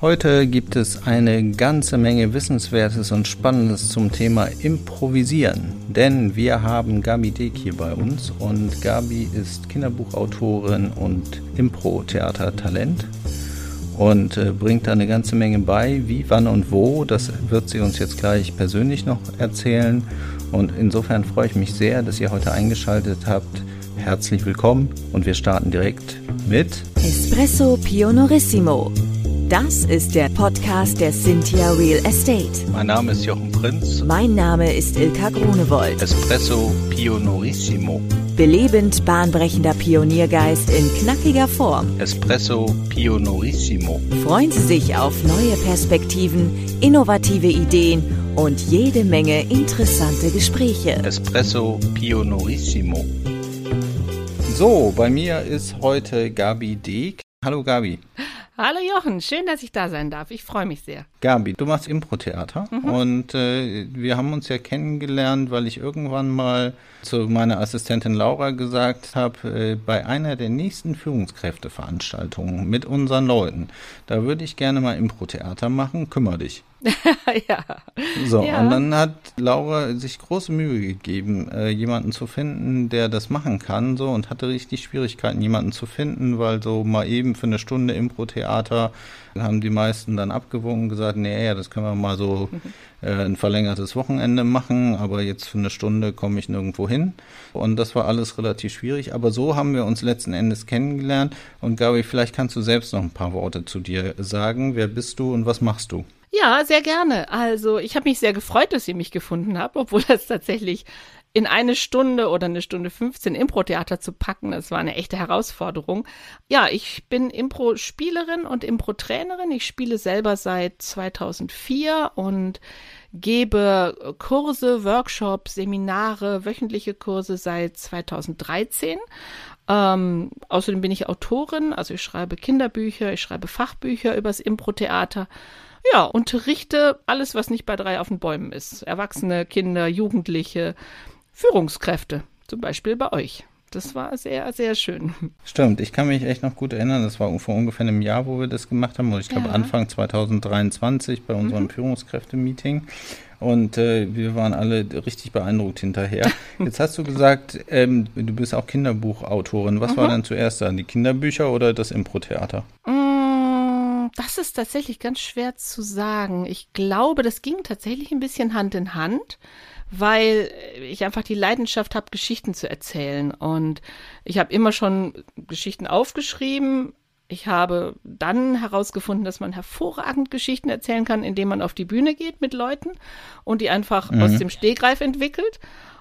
Heute gibt es eine ganze Menge Wissenswertes und Spannendes zum Thema Improvisieren. Denn wir haben Gabi Deek hier bei uns und Gabi ist Kinderbuchautorin und Impro-Theater-Talent und äh, bringt da eine ganze Menge bei. Wie, wann und wo, das wird sie uns jetzt gleich persönlich noch erzählen. Und insofern freue ich mich sehr, dass ihr heute eingeschaltet habt. Herzlich willkommen und wir starten direkt mit Espresso Pionorissimo das ist der Podcast der Cynthia Real Estate. Mein Name ist Jochen Prinz. Mein Name ist Ilka Grunewold. Espresso Pionorissimo. Belebend bahnbrechender Pioniergeist in knackiger Form. Espresso Pionorissimo. Freuen Sie sich auf neue Perspektiven, innovative Ideen und jede Menge interessante Gespräche. Espresso Pionorissimo. So, bei mir ist heute Gabi Deek. Hallo Gabi. Hallo Jochen, schön, dass ich da sein darf. Ich freue mich sehr. Gabi, du machst Impro-Theater mhm. und äh, wir haben uns ja kennengelernt, weil ich irgendwann mal zu meiner Assistentin Laura gesagt habe, äh, bei einer der nächsten Führungskräfteveranstaltungen mit unseren Leuten, da würde ich gerne mal Impro-Theater machen, kümmere dich. ja. So, ja. und dann hat Laura sich große Mühe gegeben, äh, jemanden zu finden, der das machen kann, so, und hatte richtig Schwierigkeiten, jemanden zu finden, weil so mal eben für eine Stunde Impro-Theater haben die meisten dann abgewogen und gesagt, nee, ja, das können wir mal so äh, ein verlängertes Wochenende machen, aber jetzt für eine Stunde komme ich nirgendwo hin. Und das war alles relativ schwierig, aber so haben wir uns letzten Endes kennengelernt. Und Gabi, vielleicht kannst du selbst noch ein paar Worte zu dir sagen. Wer bist du und was machst du? Ja, sehr gerne. Also ich habe mich sehr gefreut, dass ihr mich gefunden habt, obwohl das tatsächlich in eine Stunde oder eine Stunde 15 Impro-Theater zu packen, das war eine echte Herausforderung. Ja, ich bin Impro-Spielerin und Impro-Trainerin. Ich spiele selber seit 2004 und gebe Kurse, Workshops, Seminare, wöchentliche Kurse seit 2013. Ähm, außerdem bin ich Autorin, also ich schreibe Kinderbücher, ich schreibe Fachbücher übers Impro-Theater. Ja, unterrichte alles, was nicht bei drei auf den Bäumen ist. Erwachsene, Kinder, Jugendliche, Führungskräfte, zum Beispiel bei euch. Das war sehr, sehr schön. Stimmt, ich kann mich echt noch gut erinnern. Das war vor ungefähr einem Jahr, wo wir das gemacht haben. ich glaube, ja. Anfang 2023 bei unserem mhm. Führungskräfte-Meeting. Und äh, wir waren alle richtig beeindruckt hinterher. Jetzt hast du gesagt, ähm, du bist auch Kinderbuchautorin. Was mhm. war denn zuerst da? Die Kinderbücher oder das Impro-Theater? Mm, das ist tatsächlich ganz schwer zu sagen. Ich glaube, das ging tatsächlich ein bisschen Hand in Hand weil ich einfach die Leidenschaft habe, Geschichten zu erzählen. Und ich habe immer schon Geschichten aufgeschrieben. Ich habe dann herausgefunden, dass man hervorragend Geschichten erzählen kann, indem man auf die Bühne geht mit Leuten und die einfach mhm. aus dem Stegreif entwickelt.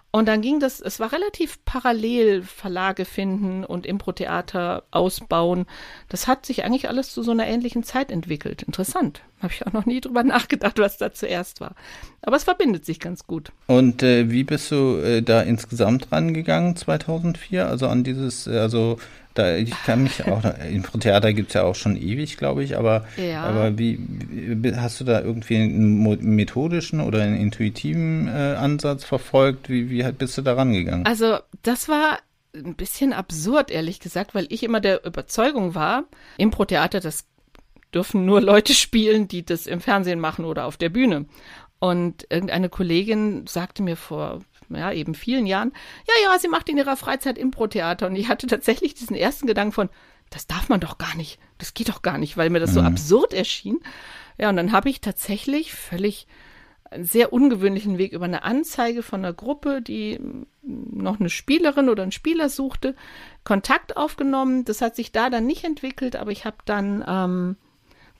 Und dann ging das, es war relativ parallel, Verlage finden und Impro-Theater ausbauen. Das hat sich eigentlich alles zu so einer ähnlichen Zeit entwickelt. Interessant. Habe ich auch noch nie drüber nachgedacht, was da zuerst war. Aber es verbindet sich ganz gut. Und äh, wie bist du äh, da insgesamt rangegangen 2004? Also an dieses, äh, also da, ich kann mich auch, im Theater gibt es ja auch schon ewig, glaube ich, aber, ja. aber wie, wie, hast du da irgendwie einen methodischen oder einen intuitiven äh, Ansatz verfolgt? Wie, wie bist du da rangegangen? Also, das war ein bisschen absurd, ehrlich gesagt, weil ich immer der Überzeugung war, Impro-Theater, das dürfen nur Leute spielen, die das im Fernsehen machen oder auf der Bühne. Und irgendeine Kollegin sagte mir vor ja, eben vielen Jahren, ja, ja, sie macht in ihrer Freizeit Impro-Theater. Und ich hatte tatsächlich diesen ersten Gedanken von, das darf man doch gar nicht, das geht doch gar nicht, weil mir das mhm. so absurd erschien. Ja, und dann habe ich tatsächlich völlig einen sehr ungewöhnlichen Weg über eine Anzeige von einer Gruppe, die noch eine Spielerin oder einen Spieler suchte, Kontakt aufgenommen. Das hat sich da dann nicht entwickelt, aber ich habe dann ähm,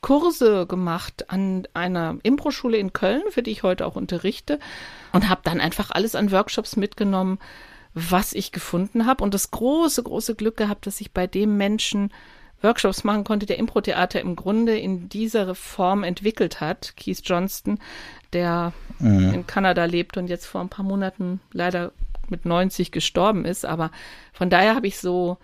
Kurse gemacht an einer Impro-Schule in Köln, für die ich heute auch unterrichte, und habe dann einfach alles an Workshops mitgenommen, was ich gefunden habe und das große, große Glück gehabt, dass ich bei dem Menschen Workshops machen konnte, der Impro-Theater im Grunde in dieser Form entwickelt hat. Keith Johnston, der mhm. in Kanada lebt und jetzt vor ein paar Monaten leider mit 90 gestorben ist. Aber von daher habe ich so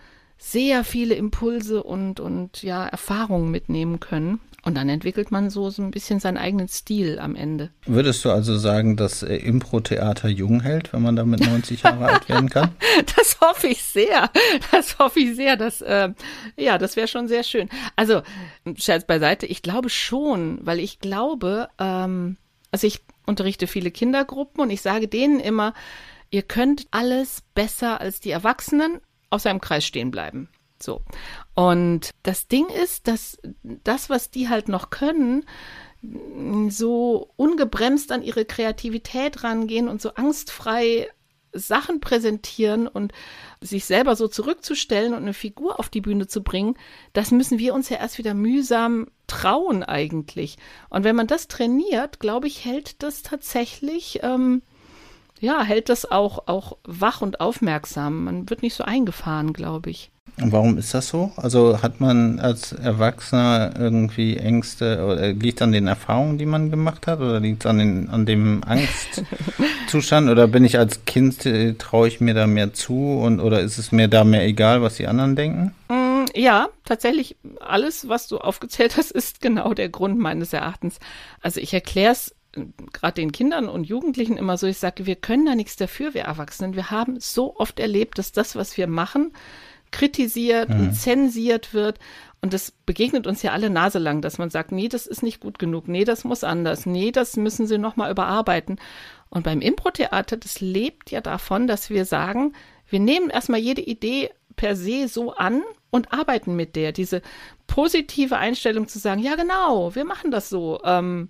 sehr viele Impulse und, und ja, Erfahrungen mitnehmen können. Und dann entwickelt man so, so ein bisschen seinen eigenen Stil am Ende. Würdest du also sagen, dass äh, Impro-Theater jung hält, wenn man damit 90 Jahre alt werden kann? Das hoffe ich sehr. Das hoffe ich sehr. Dass, äh, ja, das wäre schon sehr schön. Also, Scherz beiseite, ich glaube schon, weil ich glaube, ähm, also ich unterrichte viele Kindergruppen und ich sage denen immer, ihr könnt alles besser als die Erwachsenen außer im Kreis stehen bleiben. So. Und das Ding ist, dass das, was die halt noch können, so ungebremst an ihre Kreativität rangehen und so angstfrei Sachen präsentieren und sich selber so zurückzustellen und eine Figur auf die Bühne zu bringen, das müssen wir uns ja erst wieder mühsam trauen eigentlich. Und wenn man das trainiert, glaube ich, hält das tatsächlich, ähm, ja, hält das auch, auch wach und aufmerksam. Man wird nicht so eingefahren, glaube ich. Und warum ist das so? Also hat man als Erwachsener irgendwie Ängste oder liegt an den Erfahrungen, die man gemacht hat oder liegt es an, den, an dem Angstzustand oder bin ich als Kind, äh, traue ich mir da mehr zu und oder ist es mir da mehr egal, was die anderen denken? Mm, ja, tatsächlich alles, was du aufgezählt hast, ist genau der Grund meines Erachtens. Also ich erkläre es gerade den Kindern und Jugendlichen immer so, ich sage, wir können da nichts dafür, wir Erwachsenen. Wir haben so oft erlebt, dass das, was wir machen, kritisiert mhm. und zensiert wird. Und das begegnet uns ja alle Nase lang, dass man sagt, nee, das ist nicht gut genug, nee, das muss anders, nee, das müssen sie nochmal überarbeiten. Und beim Impro-Theater, das lebt ja davon, dass wir sagen, wir nehmen erstmal jede Idee per se so an und arbeiten mit der. Diese positive Einstellung zu sagen, ja genau, wir machen das so. Ähm,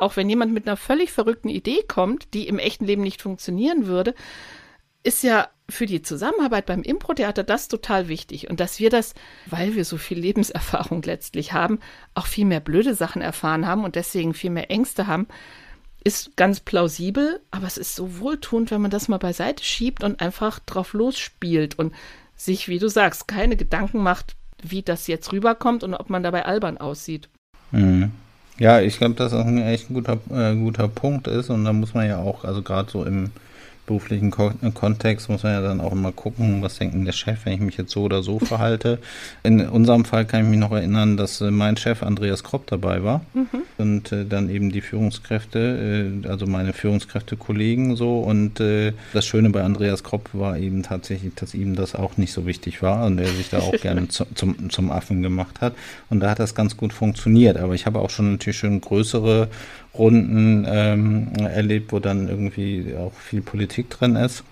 auch wenn jemand mit einer völlig verrückten Idee kommt, die im echten Leben nicht funktionieren würde, ist ja für die Zusammenarbeit beim Impro-Theater das total wichtig. Und dass wir das, weil wir so viel Lebenserfahrung letztlich haben, auch viel mehr blöde Sachen erfahren haben und deswegen viel mehr Ängste haben, ist ganz plausibel, aber es ist so wohltuend, wenn man das mal beiseite schiebt und einfach drauf losspielt und sich, wie du sagst, keine Gedanken macht, wie das jetzt rüberkommt und ob man dabei albern aussieht. Mhm. Ja, ich glaube, dass das ein echt guter, äh, guter Punkt ist und da muss man ja auch, also gerade so im beruflichen äh, Kontext muss man ja dann auch immer gucken, was denkt denn der Chef, wenn ich mich jetzt so oder so verhalte. In unserem Fall kann ich mich noch erinnern, dass äh, mein Chef Andreas Kropp dabei war mhm. und äh, dann eben die Führungskräfte, also meine Führungskräfte-Kollegen so. Und das Schöne bei Andreas Kropp war eben tatsächlich, dass ihm das auch nicht so wichtig war und er sich da auch gerne zu, zum, zum Affen gemacht hat. Und da hat das ganz gut funktioniert. Aber ich habe auch schon natürlich schon größere Runden ähm, erlebt, wo dann irgendwie auch viel Politik drin ist,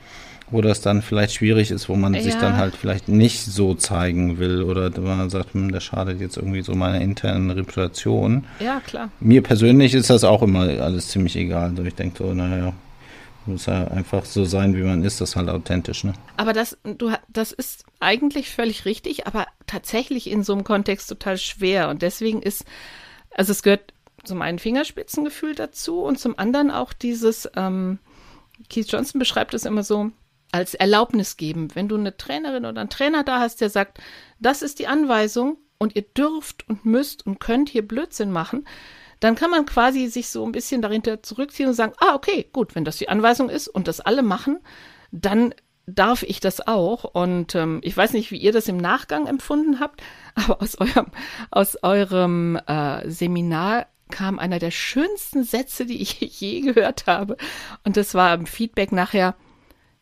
wo das dann vielleicht schwierig ist, wo man ja. sich dann halt vielleicht nicht so zeigen will oder man sagt, hm, das schadet jetzt irgendwie so meiner internen Reputation. Ja, klar. Mir persönlich ist das auch immer alles ziemlich egal. Also ich denke so, naja, muss ja einfach so sein, wie man ist, das ist halt authentisch, ne? Aber das, du, das ist eigentlich völlig richtig, aber tatsächlich in so einem Kontext total schwer. Und deswegen ist, also es gehört zum einen Fingerspitzengefühl dazu und zum anderen auch dieses, ähm, Keith Johnson beschreibt es immer so, als Erlaubnis geben. Wenn du eine Trainerin oder einen Trainer da hast, der sagt, das ist die Anweisung und ihr dürft und müsst und könnt hier Blödsinn machen, dann kann man quasi sich so ein bisschen dahinter zurückziehen und sagen, ah, okay, gut, wenn das die Anweisung ist und das alle machen, dann darf ich das auch. Und ähm, ich weiß nicht, wie ihr das im Nachgang empfunden habt, aber aus eurem, aus eurem äh, Seminar kam einer der schönsten Sätze, die ich je gehört habe. Und das war im Feedback nachher,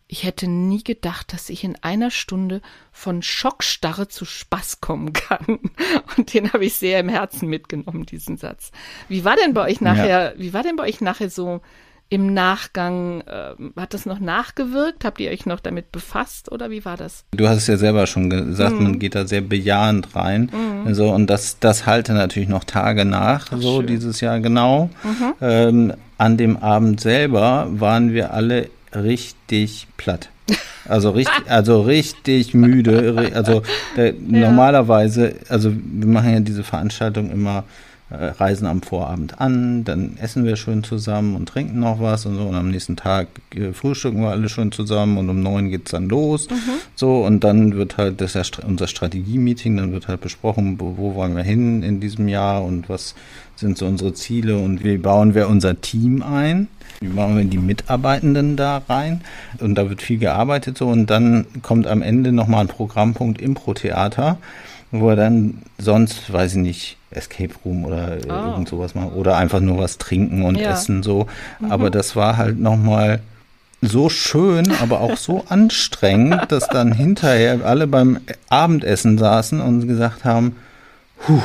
ich hätte nie gedacht, dass ich in einer Stunde von Schockstarre zu Spaß kommen kann. Und den habe ich sehr im Herzen mitgenommen, diesen Satz. Wie war denn bei euch nachher, ja. wie war denn bei euch nachher so im Nachgang, äh, hat das noch nachgewirkt? Habt ihr euch noch damit befasst oder wie war das? Du hast es ja selber schon gesagt, mhm. man geht da sehr bejahend rein. Mhm. Also, und das, das halte natürlich noch Tage nach, Ach, so schön. dieses Jahr genau. Mhm. Ähm, an dem Abend selber waren wir alle richtig platt. Also richtig, also richtig müde. Also äh, ja. normalerweise, also wir machen ja diese Veranstaltung immer reisen am Vorabend an, dann essen wir schön zusammen und trinken noch was und so und am nächsten Tag äh, frühstücken wir alle schön zusammen und um neun geht's dann los. Mhm. So und dann wird halt das ist ja unser Strategie-Meeting, dann wird halt besprochen, wo, wo wollen wir hin in diesem Jahr und was sind so unsere Ziele und wie bauen wir unser Team ein. Wie machen wir die Mitarbeitenden da rein? Und da wird viel gearbeitet so und dann kommt am Ende nochmal ein Programmpunkt Impro-Theater wo er dann sonst, weiß ich nicht, Escape Room oder oh. irgend sowas machen oder einfach nur was trinken und ja. essen so. Mhm. Aber das war halt nochmal so schön, aber auch so anstrengend, dass dann hinterher alle beim Abendessen saßen und gesagt haben, Puh,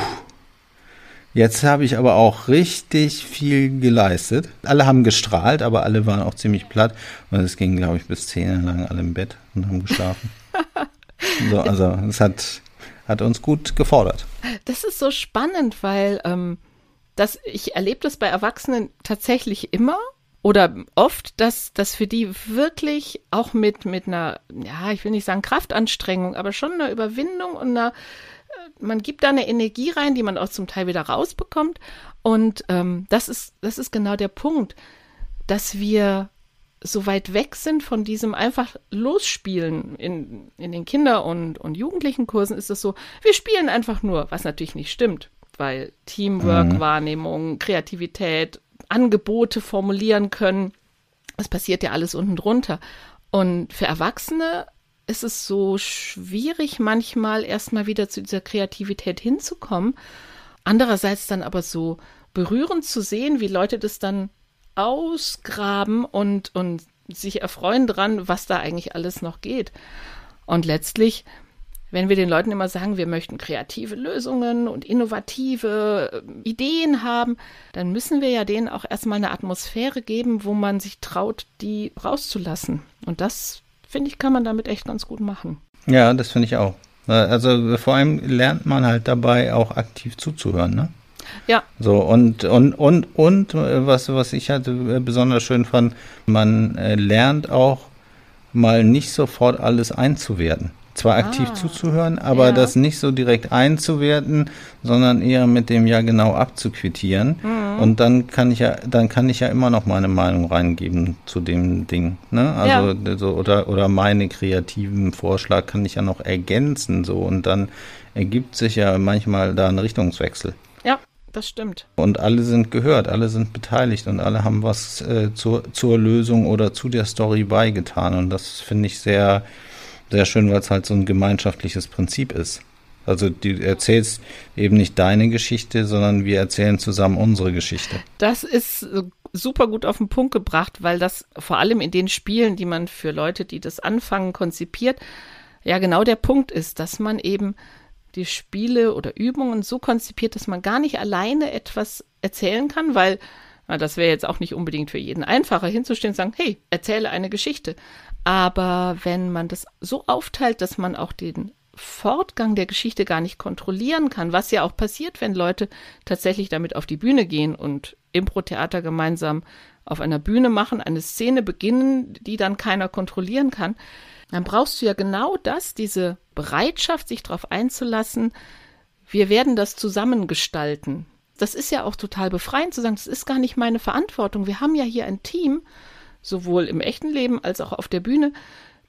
Jetzt habe ich aber auch richtig viel geleistet. Alle haben gestrahlt, aber alle waren auch ziemlich platt. Und es ging, glaube ich, bis zehn Jahre lang alle im Bett und haben geschlafen. so, also es hat, hat uns gut gefordert. Das ist so spannend, weil ähm, das, ich erlebe das bei Erwachsenen tatsächlich immer oder oft, dass das für die wirklich auch mit, mit einer, ja, ich will nicht sagen Kraftanstrengung, aber schon einer Überwindung und einer man gibt da eine Energie rein, die man auch zum Teil wieder rausbekommt. Und ähm, das ist, das ist genau der Punkt, dass wir so weit weg sind von diesem einfach Losspielen. In, in den Kinder- und, und Jugendlichenkursen ist es so, wir spielen einfach nur, was natürlich nicht stimmt, weil Teamwork, mhm. Wahrnehmung, Kreativität, Angebote formulieren können, das passiert ja alles unten drunter. Und für Erwachsene ist es so schwierig, manchmal erstmal wieder zu dieser Kreativität hinzukommen. Andererseits dann aber so berührend zu sehen, wie Leute das dann ausgraben und, und sich erfreuen dran, was da eigentlich alles noch geht. Und letztlich, wenn wir den Leuten immer sagen, wir möchten kreative Lösungen und innovative äh, Ideen haben, dann müssen wir ja denen auch erstmal eine Atmosphäre geben, wo man sich traut, die rauszulassen. Und das finde ich, kann man damit echt ganz gut machen. Ja, das finde ich auch. Also vor allem lernt man halt dabei auch aktiv zuzuhören, ne? Ja. So, und, und, und, und, was, was ich halt besonders schön fand, man äh, lernt auch mal nicht sofort alles einzuwerten zwar aktiv ah, zuzuhören, aber ja. das nicht so direkt einzuwerten, sondern eher mit dem ja genau abzuquittieren. Mhm. Und dann kann ich ja, dann kann ich ja immer noch meine Meinung reingeben zu dem Ding. Ne? Also ja. so, oder oder meine kreativen Vorschlag kann ich ja noch ergänzen so und dann ergibt sich ja manchmal da ein Richtungswechsel. Ja, das stimmt. Und alle sind gehört, alle sind beteiligt und alle haben was äh, zur, zur Lösung oder zu der Story beigetan. Und das finde ich sehr, sehr schön, weil es halt so ein gemeinschaftliches Prinzip ist. Also du erzählst eben nicht deine Geschichte, sondern wir erzählen zusammen unsere Geschichte. Das ist super gut auf den Punkt gebracht, weil das vor allem in den Spielen, die man für Leute, die das anfangen, konzipiert, ja genau der Punkt ist, dass man eben die Spiele oder Übungen so konzipiert, dass man gar nicht alleine etwas erzählen kann, weil na, das wäre jetzt auch nicht unbedingt für jeden einfacher hinzustehen und sagen, hey, erzähle eine Geschichte. Aber wenn man das so aufteilt, dass man auch den Fortgang der Geschichte gar nicht kontrollieren kann, was ja auch passiert, wenn Leute tatsächlich damit auf die Bühne gehen und Impro-Theater gemeinsam auf einer Bühne machen, eine Szene beginnen, die dann keiner kontrollieren kann, dann brauchst du ja genau das, diese Bereitschaft, sich darauf einzulassen, wir werden das zusammengestalten. Das ist ja auch total befreiend zu sagen, das ist gar nicht meine Verantwortung. Wir haben ja hier ein Team sowohl im echten Leben als auch auf der Bühne,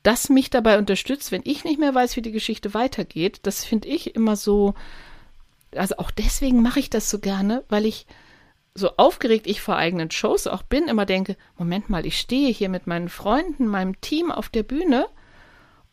das mich dabei unterstützt, wenn ich nicht mehr weiß, wie die Geschichte weitergeht. Das finde ich immer so, also auch deswegen mache ich das so gerne, weil ich so aufgeregt ich vor eigenen Shows auch bin, immer denke, Moment mal, ich stehe hier mit meinen Freunden, meinem Team auf der Bühne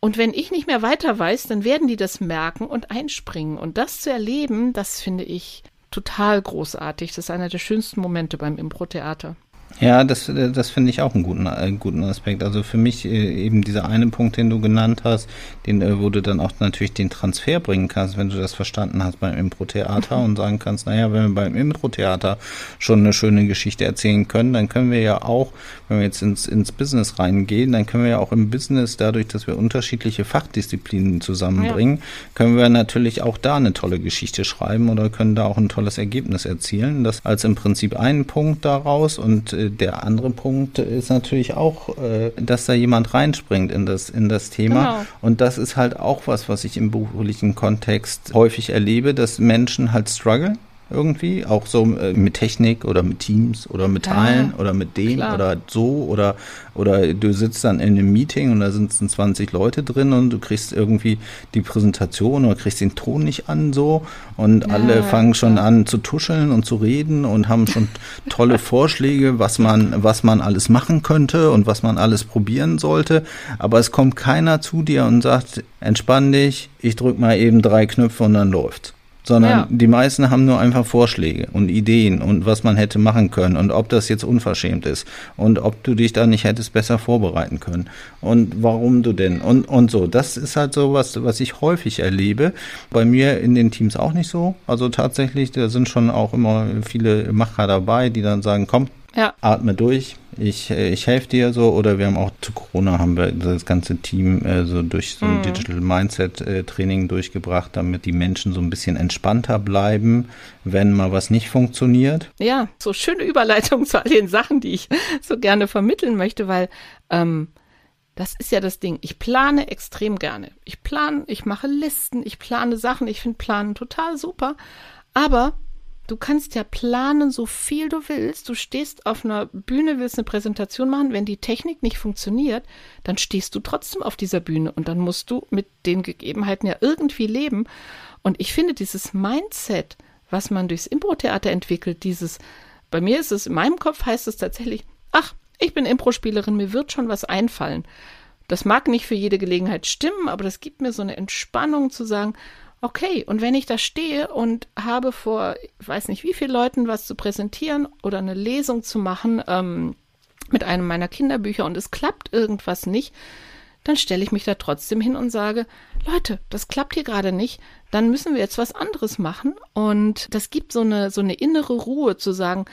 und wenn ich nicht mehr weiter weiß, dann werden die das merken und einspringen. Und das zu erleben, das finde ich total großartig. Das ist einer der schönsten Momente beim Impro-Theater. Ja, das, äh, das finde ich auch einen guten, einen guten Aspekt. Also für mich äh, eben dieser eine Punkt, den du genannt hast, den, äh, wo du dann auch natürlich den Transfer bringen kannst, wenn du das verstanden hast beim Impro-Theater und sagen kannst, naja, wenn wir beim Impro-Theater schon eine schöne Geschichte erzählen können, dann können wir ja auch, wenn wir jetzt ins, ins Business reingehen, dann können wir ja auch im Business, dadurch, dass wir unterschiedliche Fachdisziplinen zusammenbringen, ja. können wir natürlich auch da eine tolle Geschichte schreiben oder können da auch ein tolles Ergebnis erzielen. Das als im Prinzip einen Punkt daraus und der andere Punkt ist natürlich auch, äh, dass da jemand reinspringt in das, in das Thema. Genau. Und das ist halt auch was, was ich im beruflichen Kontext häufig erlebe, dass Menschen halt strugglen irgendwie, auch so äh, mit Technik oder mit Teams oder mit Teilen oder mit dem klar. oder so oder oder du sitzt dann in einem Meeting und da sitzen 20 Leute drin und du kriegst irgendwie die Präsentation oder kriegst den Ton nicht an so. Und Ja, alle fangen schon an zu tuscheln und zu reden und haben schon tolle Vorschläge, was man was man alles machen könnte und was man alles probieren sollte, aber es kommt keiner zu dir und sagt, entspann dich, ich drück mal eben drei Knöpfe und dann läuft's sondern Ja. die meisten haben nur einfach Vorschläge und Ideen und was man hätte machen können und ob das jetzt unverschämt ist und ob du dich da nicht hättest besser vorbereiten können und warum du denn und und so. Das ist halt so was, was ich häufig erlebe. Bei mir in den Teams auch nicht so. Also tatsächlich, da sind schon auch immer viele Macher dabei, die dann sagen, komm, Ja. atme durch, ich, äh, ich helfe dir so. Oder wir haben auch zu Corona haben wir das ganze Team äh, so durch so ein Digital Mindset äh, Training durchgebracht, damit die Menschen so ein bisschen entspannter bleiben, wenn mal was nicht funktioniert. Ja, so schöne Überleitung zu all den Sachen, die ich so gerne vermitteln möchte, weil ähm, das ist ja das Ding. Ich plane extrem gerne. Ich plane, ich mache Listen, ich plane Sachen. Ich finde Planen total super. Aber du kannst ja planen, so viel du willst. Du stehst auf einer Bühne, willst eine Präsentation machen. Wenn die Technik nicht funktioniert, dann stehst du trotzdem auf dieser Bühne und dann musst du mit den Gegebenheiten ja irgendwie leben. Und ich finde dieses Mindset, was man durchs Impro-Theater entwickelt, dieses, bei mir ist es, in meinem Kopf heißt es tatsächlich, ach, ich bin Impro-Spielerin, mir wird schon was einfallen. Das mag nicht für jede Gelegenheit stimmen, aber das gibt mir so eine Entspannung zu sagen, okay, und wenn ich da stehe und habe vor, ich weiß nicht wie vielen Leuten was zu präsentieren oder eine Lesung zu machen ähm, mit einem meiner Kinderbücher und es klappt irgendwas nicht, dann stelle ich mich da trotzdem hin und sage, Leute, das klappt hier gerade nicht, dann müssen wir jetzt was anderes machen. Und das gibt so eine, so eine innere Ruhe zu sagen,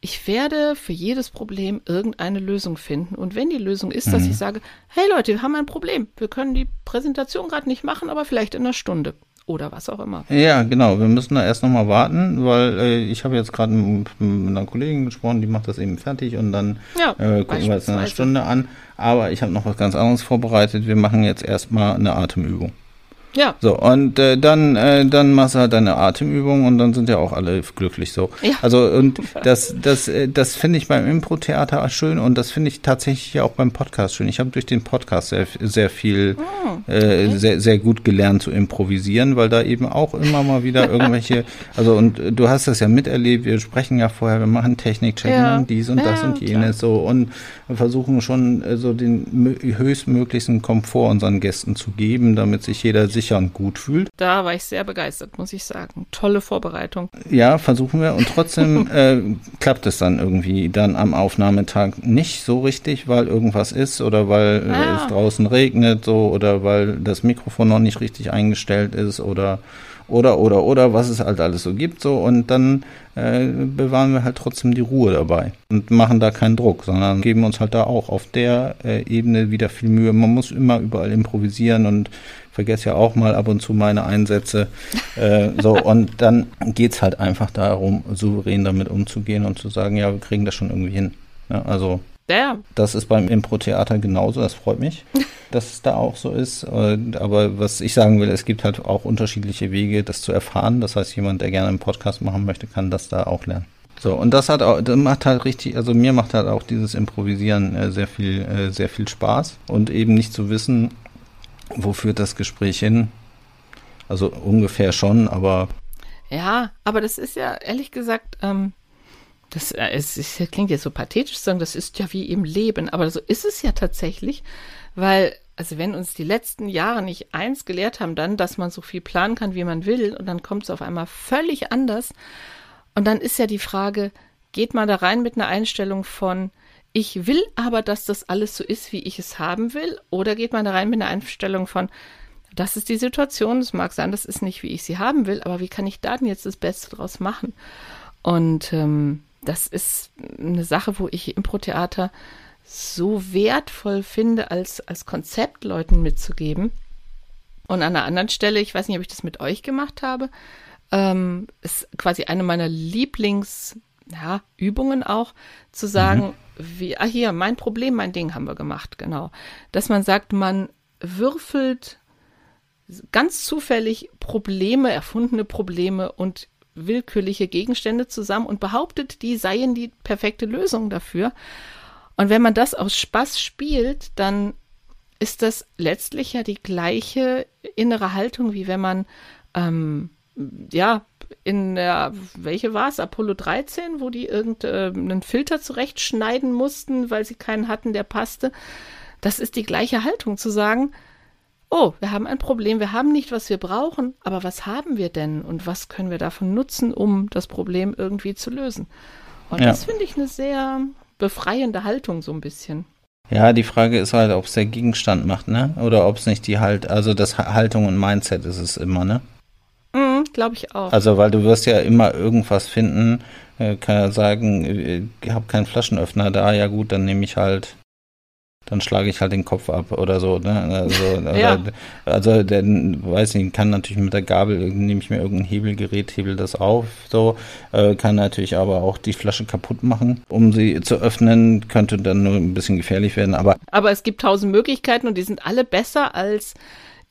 ich werde für jedes Problem irgendeine Lösung finden. Und wenn die Lösung ist, dass ich sage, hey Leute, wir haben ein Problem. Wir können die Präsentation gerade nicht machen, aber vielleicht in einer Stunde. Oder was auch immer. Ja, genau. Wir müssen da erst noch mal warten, weil äh, ich habe jetzt gerade mit, mit einer Kollegin gesprochen, die macht das eben fertig und dann Ja, äh, gucken wir jetzt in einer beispielsweise. Stunde an. Aber ich habe noch was ganz anderes vorbereitet. Wir machen jetzt erstmal eine Atemübung. Ja, So, und äh, dann, äh, dann machst du halt deine Atemübung und dann sind ja auch alle glücklich so. Ja. Also, und das, das, äh, das finde ich beim Impro-Theater schön und das finde ich tatsächlich auch beim Podcast schön. Ich habe durch den Podcast sehr, sehr viel, äh, sehr, sehr gut gelernt zu improvisieren, weil da eben auch immer mal wieder irgendwelche, also und äh, du hast das ja miterlebt, wir sprechen ja vorher, wir machen Technikchecken Ja. und dies und das Ja, und jenes so und versuchen schon äh, so den mö- höchstmöglichen Komfort unseren Gästen zu geben, damit sich jeder sicher und gut fühlt. da war ich sehr begeistert, muss ich sagen. Tolle Vorbereitung. Ja, versuchen wir. Und trotzdem äh, klappt es dann irgendwie dann am Aufnahmetag nicht so richtig, weil irgendwas ist oder weil äh, Ah. es draußen regnet so oder weil das Mikrofon noch nicht richtig eingestellt ist oder oder oder oder was es halt alles so gibt so und dann äh, bewahren wir halt trotzdem die Ruhe dabei und machen da keinen Druck, sondern geben uns halt da auch auf der äh, Ebene wieder viel Mühe. Man muss immer überall improvisieren und vergesse ja auch mal ab und zu meine Einsätze. Äh, so, und dann geht's halt einfach darum, souverän damit umzugehen und zu sagen, ja, wir kriegen das schon irgendwie hin. Ja, also Ja, das ist beim Impro-Theater genauso, das freut mich, dass es da auch so ist. Aber was ich sagen will, es gibt halt auch unterschiedliche Wege, das zu erfahren. Das heißt, jemand, der gerne einen Podcast machen möchte, kann das da auch lernen. So, und das hat auch, das macht halt richtig, also mir macht halt auch dieses Improvisieren äh, sehr viel, äh, sehr viel Spaß und eben nicht zu wissen, wo führt das Gespräch hin. Also ungefähr schon, aber Ja, aber das ist ja ehrlich gesagt, ähm, das, äh, ist, das klingt jetzt so pathetisch sagen, das ist ja wie im Leben, aber so ist es ja tatsächlich, weil, also wenn uns die letzten Jahre nicht eins gelehrt haben, dann, dass man so viel planen kann, wie man will, und dann kommt es auf einmal völlig anders. Und dann ist ja die Frage, geht man da rein mit einer Einstellung von, ich will aber, dass das alles so ist, wie ich es haben will, oder geht man da rein mit einer Einstellung von, das ist die Situation, es mag sein, das ist nicht, wie ich sie haben will, aber wie kann ich da denn jetzt das Beste draus machen? Und ähm, das ist eine Sache, wo ich Impro-Theater so wertvoll finde, als, als Konzept Leuten mitzugeben. Und an einer anderen Stelle, ich weiß nicht, ob ich das mit euch gemacht habe, ähm, ist quasi eine meiner Lieblingsübungen ja, auch, zu sagen, wie, ah hier, mein Problem, mein Ding haben wir gemacht, genau. Dass man sagt, man würfelt ganz zufällig Probleme, erfundene Probleme und willkürliche Gegenstände zusammen und behauptet, die seien die perfekte Lösung dafür. Und wenn man das aus Spaß spielt, dann ist das letztlich ja die gleiche innere Haltung, wie wenn man ähm, ja, in der, welche war es, Apollo 13, wo die irgendeinen Filter zurechtschneiden mussten, weil sie keinen hatten, der passte. Das ist die gleiche Haltung zu sagen, oh, wir haben ein Problem, wir haben nicht, was wir brauchen, aber was haben wir denn und was können wir davon nutzen, um das Problem irgendwie zu lösen? Und ja. das finde ich eine sehr befreiende Haltung so ein bisschen. Ja, die Frage ist halt, ob es der Gegenstand macht, ne? Oder ob es nicht die halt, also das Haltung und Mindset ist es immer, ne? Glaube ich auch. Also, weil du wirst ja immer irgendwas finden, äh, kann ja sagen, äh, ich habe keinen Flaschenöffner da, ja gut, dann nehme ich halt dann schlage ich halt den Kopf ab oder so. Ne? Also, ja. also dann weiß ich, kann natürlich mit der Gabel, nehme ich mir irgendein Hebelgerät, hebel das auf, so, äh, kann natürlich aber auch die Flasche kaputt machen, um sie zu öffnen, könnte dann nur ein bisschen gefährlich werden, aber. Aber es gibt tausend Möglichkeiten und die sind alle besser als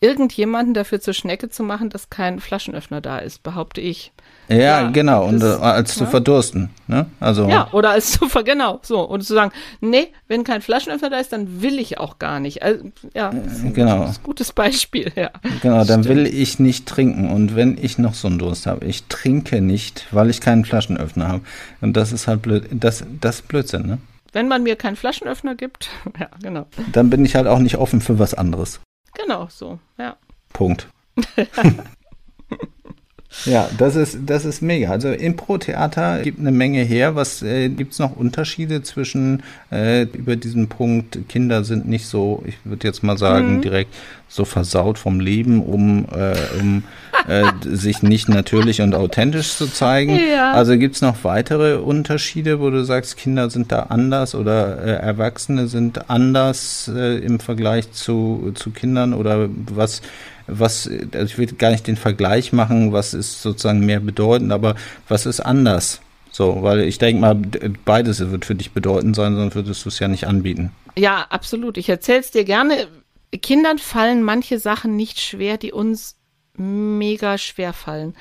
irgendjemanden dafür zur Schnecke zu machen, dass kein Flaschenöffner da ist, behaupte ich. Ja, ja genau, und das, äh, als zu verdursten, ne? Also. Ja, oder als zu ver genau, so. Und zu sagen, nee, wenn kein Flaschenöffner da ist, dann will ich auch gar nicht. Also, ja, äh, genau. Das ist ein gutes Beispiel, ja. Genau, dann Stimmt. will ich nicht trinken. Und wenn ich noch so einen Durst habe, ich trinke nicht, weil ich keinen Flaschenöffner habe. Und das ist halt blöd, das, das ist Blödsinn, ne? Wenn man mir keinen Flaschenöffner gibt, ja, genau. Dann bin ich halt auch nicht offen für was anderes. Genau, so, ja. Punkt. Ja, das ist, das ist mega. Also Impro-Theater gibt eine Menge her. Was äh, gibt es noch Unterschiede zwischen äh, über diesen Punkt, Kinder sind nicht so, ich würde jetzt mal sagen, mhm. direkt so versaut vom Leben, um, äh, um äh, sich nicht natürlich und authentisch zu zeigen. Ja. Also gibt es noch weitere Unterschiede, wo du sagst, Kinder sind da anders oder äh, Erwachsene sind anders äh, im Vergleich zu, zu Kindern oder was was, also ich will gar nicht den Vergleich machen, was ist sozusagen mehr bedeutend, aber was ist anders? So, weil ich denke mal, beides wird für dich bedeutend sein, sonst würdest du es ja nicht anbieten. Ja, absolut. Ich erzähle es dir gerne. Kindern fallen manche Sachen nicht schwer, die uns mega schwer fallen.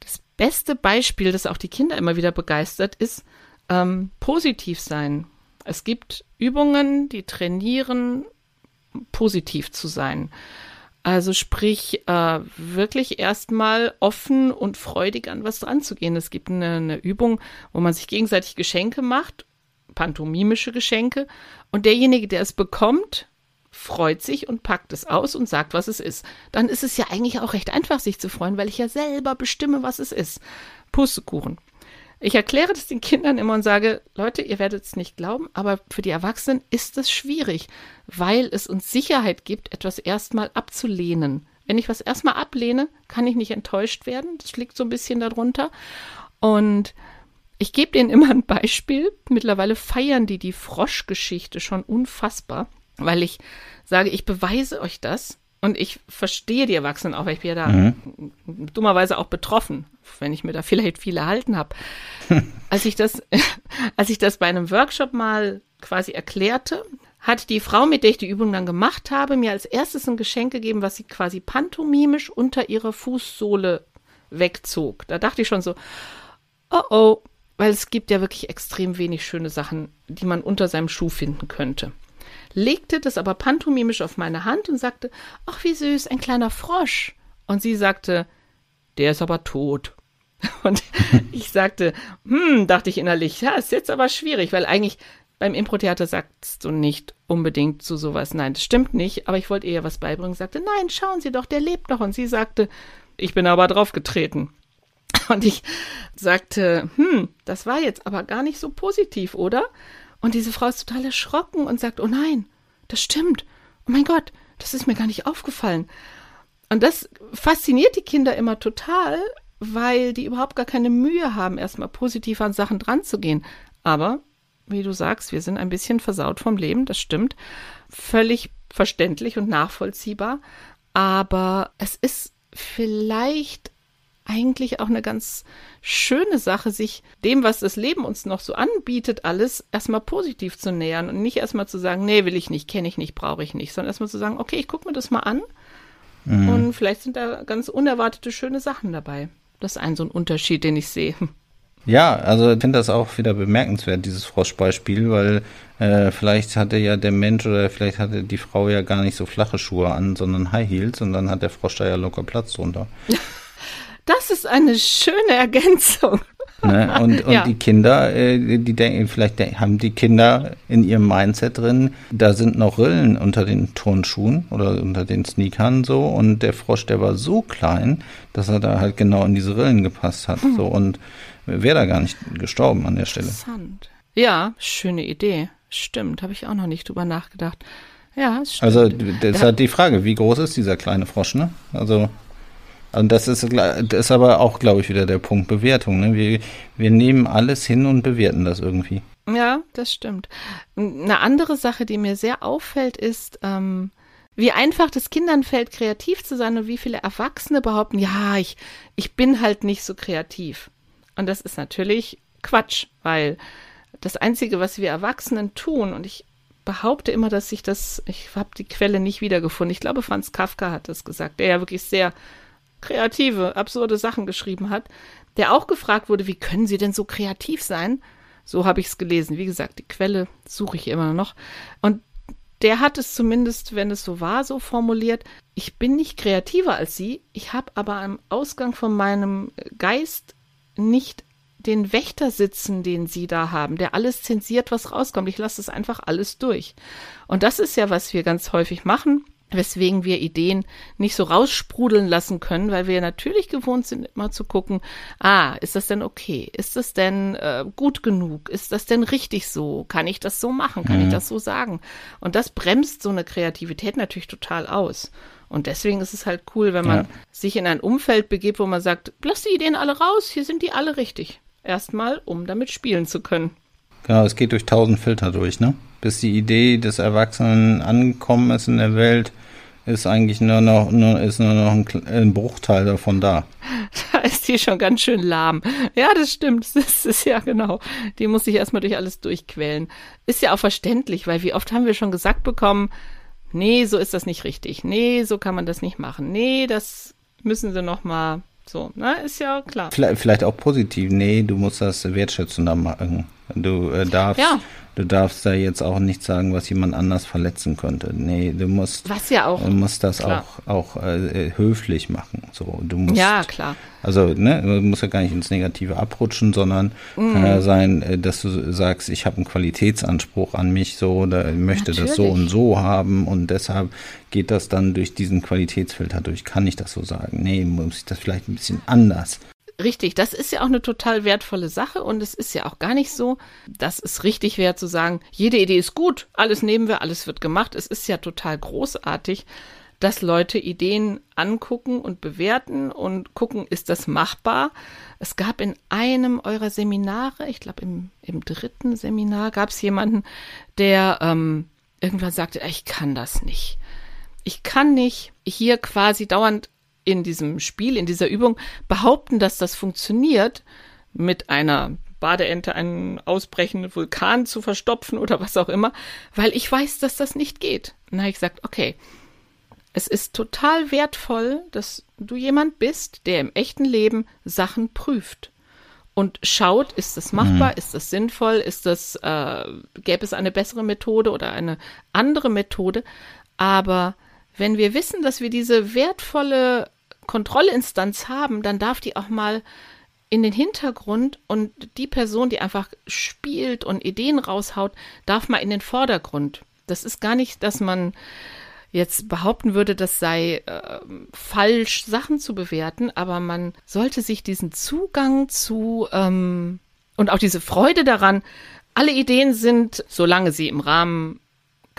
Das beste Beispiel, das auch die Kinder immer wieder begeistert, ist ähm, positiv sein. Es gibt Übungen, die trainieren, positiv zu sein. Also sprich, äh, wirklich erstmal offen und freudig an was ranzugehen. Es gibt eine, eine Übung, wo man sich gegenseitig Geschenke macht, pantomimische Geschenke, und derjenige, der es bekommt, freut sich und packt es aus und sagt, was es ist. Dann ist es ja eigentlich auch recht einfach, sich zu freuen, weil ich ja selber bestimme, was es ist. Pustekuchen. Ich erkläre das den Kindern immer und sage, Leute, ihr werdet es nicht glauben, aber für die Erwachsenen ist es schwierig, weil es uns Sicherheit gibt, etwas erstmal abzulehnen. Wenn ich was erstmal ablehne, kann ich nicht enttäuscht werden. Das liegt so ein bisschen darunter. Und ich gebe denen immer ein Beispiel. Mittlerweile feiern die die Froschgeschichte schon unfassbar, weil ich sage, ich beweise euch das. Und ich verstehe die Erwachsenen auch, weil ich bin ja da mhm. dummerweise auch betroffen, wenn ich mir da vielleicht viel erhalten habe. als ich das, als ich das bei einem Workshop mal quasi erklärte, hat die Frau, mit der ich die Übung dann gemacht habe, mir als erstes ein Geschenk gegeben, was sie quasi pantomimisch unter ihrer Fußsohle wegzog. Da dachte ich schon so, oh oh, weil es gibt ja wirklich extrem wenig schöne Sachen, die man unter seinem Schuh finden könnte legte das aber pantomimisch auf meine Hand und sagte, ach wie süß, ein kleiner Frosch. Und sie sagte, der ist aber tot. Und ich sagte, hm, dachte ich innerlich, ja, ist jetzt aber schwierig, weil eigentlich beim Impro-Theater sagst du nicht unbedingt zu sowas, nein, das stimmt nicht, aber ich wollte ihr was beibringen, sagte, nein, schauen Sie doch, der lebt noch. Und sie sagte, ich bin aber draufgetreten. Und ich sagte, hm, das war jetzt aber gar nicht so positiv, oder? Und diese Frau ist total erschrocken und sagt, oh nein, das stimmt. Oh mein Gott, das ist mir gar nicht aufgefallen. Und das fasziniert die Kinder immer total, weil die überhaupt gar keine Mühe haben, erstmal positiv an Sachen dran zu gehen. Aber, wie du sagst, wir sind ein bisschen versaut vom Leben, das stimmt. Völlig verständlich und nachvollziehbar. Aber es ist vielleicht eigentlich auch eine ganz schöne Sache, sich dem, was das Leben uns noch so anbietet, alles erstmal positiv zu nähern und nicht erstmal zu sagen, nee, will ich nicht, kenne ich nicht, brauche ich nicht, sondern erstmal zu sagen, okay, ich gucke mir das mal an mhm. und vielleicht sind da ganz unerwartete schöne Sachen dabei. Das ist ein so ein Unterschied, den ich sehe. Ja, also ich finde das auch wieder bemerkenswert, dieses Froschbeispiel, weil äh, vielleicht hatte ja der Mensch oder vielleicht hatte die Frau ja gar nicht so flache Schuhe an, sondern High Heels und dann hat der Frosch da ja locker Platz drunter. Das ist eine schöne Ergänzung. Ne? Und, und ja. die Kinder, äh, die denken, vielleicht haben die Kinder in ihrem Mindset drin, da sind noch Rillen unter den Turnschuhen oder unter den Sneakern so und der Frosch, der war so klein, dass er da halt genau in diese Rillen gepasst hat. Hm. So und wäre da gar nicht gestorben an der Stelle. Interessant. Ja, schöne Idee. Stimmt, habe ich auch noch nicht drüber nachgedacht. Ja, stimmt. Also das ist halt die Frage, wie groß ist dieser kleine Frosch, ne? Also und das ist, das ist aber auch, glaube ich, wieder der Punkt Bewertung. Ne? Wir, wir nehmen alles hin und bewerten das irgendwie. Ja, das stimmt. Eine andere Sache, die mir sehr auffällt, ist, ähm, wie einfach es Kindern fällt, kreativ zu sein und wie viele Erwachsene behaupten, ja, ich, ich bin halt nicht so kreativ. Und das ist natürlich Quatsch, weil das Einzige, was wir Erwachsenen tun, und ich behaupte immer, dass ich das, ich habe die Quelle nicht wiedergefunden. Ich glaube, Franz Kafka hat das gesagt, der ja wirklich sehr kreative, absurde Sachen geschrieben hat, der auch gefragt wurde, wie können Sie denn so kreativ sein? So habe ich es gelesen. Wie gesagt, die Quelle suche ich immer noch. Und der hat es zumindest, wenn es so war, so formuliert, ich bin nicht kreativer als Sie, ich habe aber am Ausgang von meinem Geist nicht den Wächter sitzen, den Sie da haben, der alles zensiert, was rauskommt. Ich lasse es einfach alles durch. Und das ist ja, was wir ganz häufig machen weswegen wir Ideen nicht so raussprudeln lassen können, weil wir natürlich gewohnt sind, immer zu gucken, ah, ist das denn okay? Ist das denn äh, gut genug? Ist das denn richtig so? Kann ich das so machen? Kann mhm. ich das so sagen? Und das bremst so eine Kreativität natürlich total aus. Und deswegen ist es halt cool, wenn man ja. sich in ein Umfeld begibt, wo man sagt, lass die Ideen alle raus, hier sind die alle richtig. Erstmal, um damit spielen zu können. Genau, es geht durch tausend Filter durch, ne? Bis die Idee des Erwachsenen angekommen ist in der Welt, ist eigentlich nur noch, nur, ist nur noch ein, ein, Bruchteil davon da. Da ist die schon ganz schön lahm. Ja, das stimmt. Das ist ja genau. Die muss sich erstmal durch alles durchquälen. Ist ja auch verständlich, weil wie oft haben wir schon gesagt bekommen, nee, so ist das nicht richtig. Nee, so kann man das nicht machen. Nee, das müssen sie noch mal so, ne, ist ja klar. Vielleicht, vielleicht auch positiv. Nee, du musst das wertschätzender machen. Du äh, darfst, ja. du darfst da jetzt auch nicht sagen, was jemand anders verletzen könnte. Nee, du musst, was ja auch, du musst das klar. auch, auch äh, höflich machen. So, du musst, ja, klar. Also, ne, du musst ja gar nicht ins Negative abrutschen, sondern mm. kann ja sein, äh, dass du sagst, ich habe einen Qualitätsanspruch an mich so oder möchte Natürlich. das so und so haben und deshalb geht das dann durch diesen Qualitätsfilter durch. Kann ich das so sagen? Nee, muss ich das vielleicht ein bisschen anders Richtig, das ist ja auch eine total wertvolle Sache und es ist ja auch gar nicht so, dass es richtig wäre zu sagen, jede Idee ist gut, alles nehmen wir, alles wird gemacht. Es ist ja total großartig, dass Leute Ideen angucken und bewerten und gucken, ist das machbar. Es gab in einem eurer Seminare, ich glaube im, im dritten Seminar, gab es jemanden, der ähm, irgendwann sagte, ich kann das nicht. Ich kann nicht hier quasi dauernd in diesem Spiel, in dieser Übung behaupten, dass das funktioniert, mit einer Badeente einen ausbrechenden Vulkan zu verstopfen oder was auch immer, weil ich weiß, dass das nicht geht. Und dann habe ich gesagt, okay, es ist total wertvoll, dass du jemand bist, der im echten Leben Sachen prüft und schaut, ist das machbar, mhm. ist das sinnvoll, ist das, äh, gäbe es eine bessere Methode oder eine andere Methode. Aber wenn wir wissen, dass wir diese wertvolle Kontrollinstanz haben, dann darf die auch mal in den Hintergrund und die Person, die einfach spielt und Ideen raushaut, darf mal in den Vordergrund. Das ist gar nicht, dass man jetzt behaupten würde, das sei äh, falsch, Sachen zu bewerten, aber man sollte sich diesen Zugang zu ähm, und auch diese Freude daran, alle Ideen sind, solange sie im Rahmen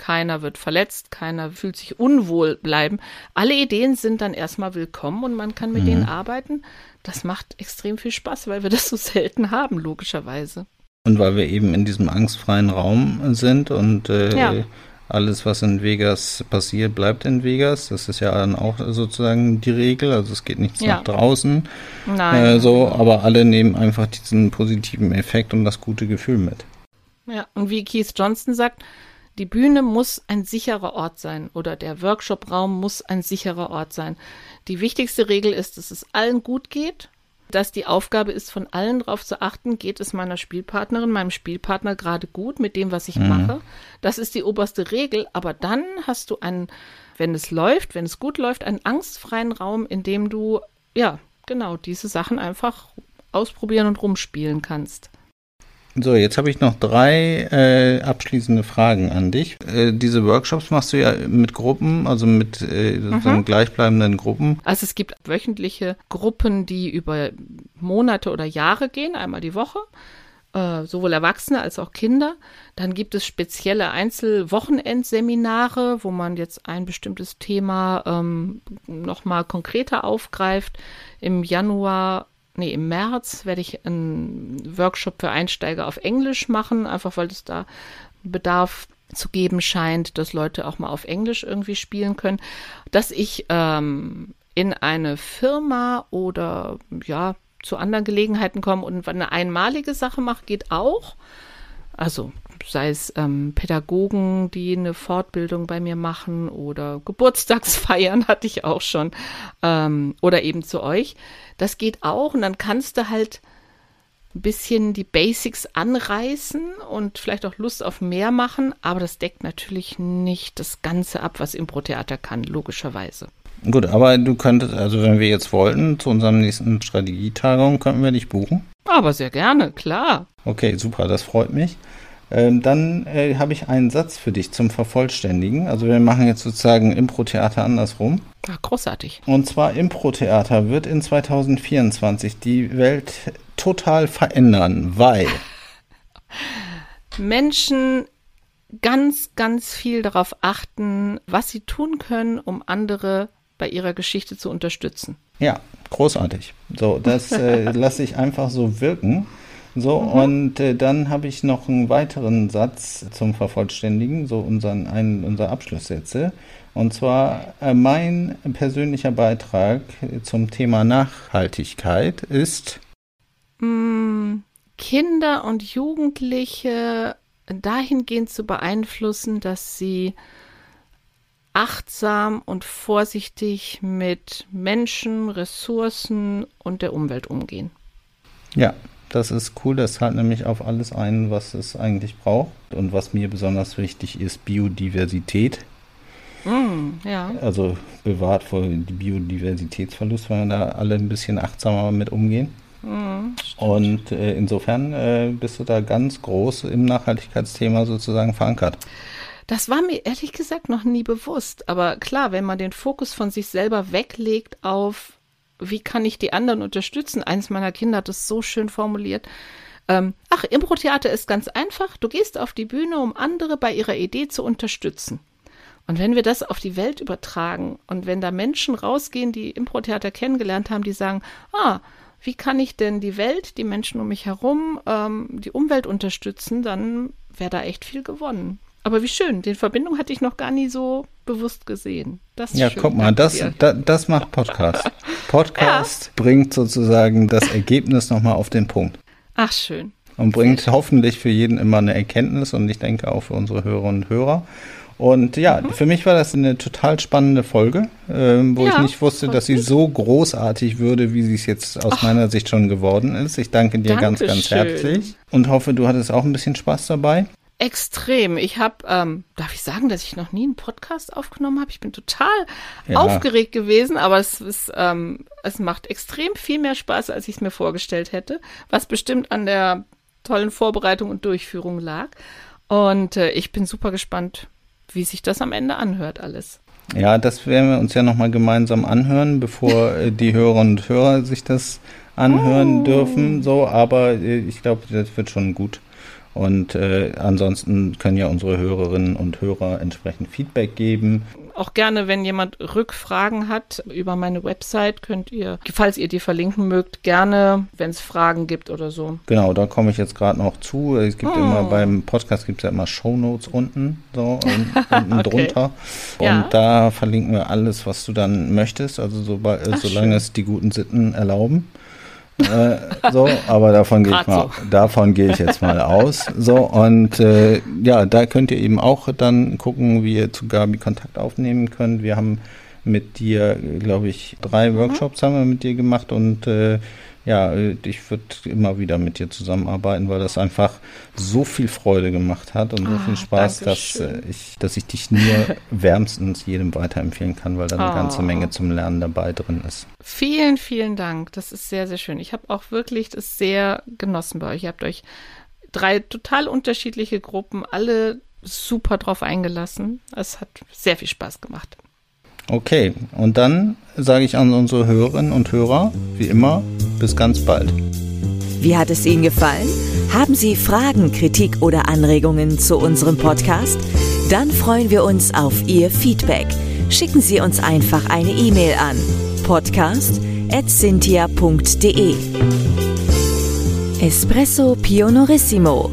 keiner wird verletzt, keiner fühlt sich unwohl bleiben. Alle Ideen sind dann erstmal willkommen und man kann mit mhm. denen arbeiten. Das macht extrem viel Spaß, weil wir das so selten haben, logischerweise. Und weil wir eben in diesem angstfreien Raum sind und äh, ja. alles, was in Vegas passiert, bleibt in Vegas. Das ist ja dann auch sozusagen die Regel. Also es geht nichts ja. nach draußen. Nein. Äh, so, aber alle nehmen einfach diesen positiven Effekt und das gute Gefühl mit. Ja, und wie Keith Johnson sagt, die Bühne muss ein sicherer Ort sein oder der Workshop-Raum muss ein sicherer Ort sein. Die wichtigste Regel ist, dass es allen gut geht dass die Aufgabe ist, von allen darauf zu achten, geht es meiner Spielpartnerin, meinem Spielpartner gerade gut mit dem, was ich mhm. mache. Das ist die oberste Regel. Aber dann hast du einen, wenn es läuft, wenn es gut läuft, einen angstfreien Raum, in dem du, ja, genau, diese Sachen einfach ausprobieren und rumspielen kannst. So, jetzt habe ich noch drei äh, abschließende Fragen an dich. Äh, diese Workshops machst du ja mit Gruppen, also mit äh, mhm. gleichbleibenden Gruppen. Also es gibt wöchentliche Gruppen, die über Monate oder Jahre gehen, einmal die Woche. Äh, sowohl Erwachsene als auch Kinder. Dann gibt es spezielle Einzelwochenendseminare, wo man jetzt ein bestimmtes Thema ähm, nochmal konkreter aufgreift. Im Januar nee, im März werde ich einen Workshop für Einsteiger auf Englisch machen, einfach weil es da Bedarf zu geben scheint, dass Leute auch mal auf Englisch irgendwie spielen können, dass ich ähm, in eine Firma oder ja zu anderen Gelegenheiten komme und eine einmalige Sache mache, geht auch. Also sei es ähm, Pädagogen, die eine Fortbildung bei mir machen oder Geburtstagsfeiern hatte ich auch schon ähm, oder eben zu euch. Das geht auch und dann kannst du halt ein bisschen die Basics anreißen und vielleicht auch Lust auf mehr machen, aber das deckt natürlich nicht das Ganze ab, was Impro-Theater kann, logischerweise. Gut, aber du könntest, also wenn wir jetzt wollten, zu unserem nächsten Strategietagung, könnten wir dich buchen? Aber sehr gerne, klar. Okay, super, das freut mich. Ähm, dann äh, habe ich einen Satz für dich zum Vervollständigen. Also wir machen jetzt sozusagen Impro-Theater andersrum. Ja, großartig. Und zwar Impro-Theater wird in 2024 die Welt total verändern, weil Menschen ganz, ganz viel darauf achten, was sie tun können, um andere bei ihrer Geschichte zu unterstützen. Ja, großartig. So, das äh, lasse ich einfach so wirken. So, mhm. und äh, dann habe ich noch einen weiteren Satz zum Vervollständigen, so unseren, einen unserer Abschlusssätze. Und zwar äh, mein persönlicher Beitrag zum Thema Nachhaltigkeit ist mm, Kinder und Jugendliche dahingehend zu beeinflussen, dass sie achtsam und vorsichtig mit Menschen, Ressourcen und der Umwelt umgehen. Ja, das ist cool, das zahlt nämlich auf alles ein, was es eigentlich braucht. Und was mir besonders wichtig ist, Biodiversität. Mm, ja. Also bewahrt vor Biodiversitätsverlust, weil wir da alle ein bisschen achtsamer mit umgehen. Mm, und äh, insofern äh, bist du da ganz groß im Nachhaltigkeitsthema sozusagen verankert. Das war mir ehrlich gesagt noch nie bewusst. Aber klar, wenn man den Fokus von sich selber weglegt auf wie kann ich die anderen unterstützen? Eins meiner Kinder hat es so schön formuliert. Ähm, ach, Impro-Theater ist ganz einfach. Du gehst auf die Bühne, um andere bei ihrer Idee zu unterstützen. Und wenn wir das auf die Welt übertragen und wenn da Menschen rausgehen, die Impro-Theater kennengelernt haben, die sagen, ah, wie kann ich denn die Welt, die Menschen um mich herum, ähm, die Umwelt unterstützen, dann wäre da echt viel gewonnen. Aber wie schön, den Verbindung hatte ich noch gar nie so bewusst gesehen. Das ja, guck mal, das, da, das macht Podcast. Podcast ja. bringt sozusagen das Ergebnis nochmal auf den Punkt. Ach, schön. Und bringt hoffentlich für jeden immer eine Erkenntnis und ich denke auch für unsere Hörerinnen und Hörer. Und ja, mhm. für mich war das eine total spannende Folge, äh, wo ja, ich nicht wusste, dass sie so großartig würde, wie sie es jetzt aus Ach. meiner Sicht schon geworden ist. Ich danke dir Dankeschön. ganz, ganz herzlich und hoffe, du hattest auch ein bisschen Spaß dabei. Extrem. Ich habe, ähm, darf ich sagen, dass ich noch nie einen Podcast aufgenommen habe? Ich bin total ja. aufgeregt gewesen, aber es ist, ähm, es macht extrem viel mehr Spaß, als ich es mir vorgestellt hätte, was bestimmt an der tollen Vorbereitung und Durchführung lag. Und äh, ich bin super gespannt, wie sich das am Ende anhört alles. Ja, das werden wir uns ja nochmal gemeinsam anhören, bevor äh, die Hörerinnen und Hörer sich das anhören oh. dürfen. So, aber äh, ich glaube, das wird schon gut. Und äh, ansonsten können ja unsere Hörerinnen und Hörer entsprechend Feedback geben. Auch gerne, wenn jemand Rückfragen hat über meine Website, könnt ihr, falls ihr die verlinken mögt, gerne, wenn es Fragen gibt oder so. Genau, da komme ich jetzt gerade noch zu. Es gibt oh. immer beim Podcast gibt es ja immer Shownotes unten, so unten okay. drunter. Und ja. da verlinken wir alles, was du dann möchtest, also so, Ach, solange schön. es die guten Sitten erlauben äh, so, aber davon gehe ich mal, so. davon gehe ich jetzt mal aus. So und äh, ja, da könnt ihr eben auch dann gucken, wie ihr zu Gabi Kontakt aufnehmen könnt. Wir haben mit dir, glaube ich, drei mhm. Workshops haben wir mit dir gemacht und äh, ja, äh, ich würde immer wieder mit dir zusammenarbeiten, weil das einfach so viel Freude gemacht hat und so viel Ah, Spaß, danke dass äh, ich, dass ich dich nur wärmstens jedem weiterempfehlen kann, weil da eine Oh. ganze Menge zum Lernen dabei drin ist. Vielen, vielen Dank. Das ist sehr, sehr schön. Ich habe auch wirklich das sehr genossen bei euch. Ihr habt euch drei total unterschiedliche Gruppen, alle super drauf eingelassen. Es hat sehr viel Spaß gemacht. Okay, und dann sage ich an unsere Hörerinnen und Hörer, wie immer, bis ganz bald. Wie hat es Ihnen gefallen? Haben Sie Fragen, Kritik oder Anregungen zu unserem Podcast? Dann freuen wir uns auf Ihr Feedback. Schicken Sie uns einfach eine E-Mail an podcast.cynthia.de Espresso Pionorissimo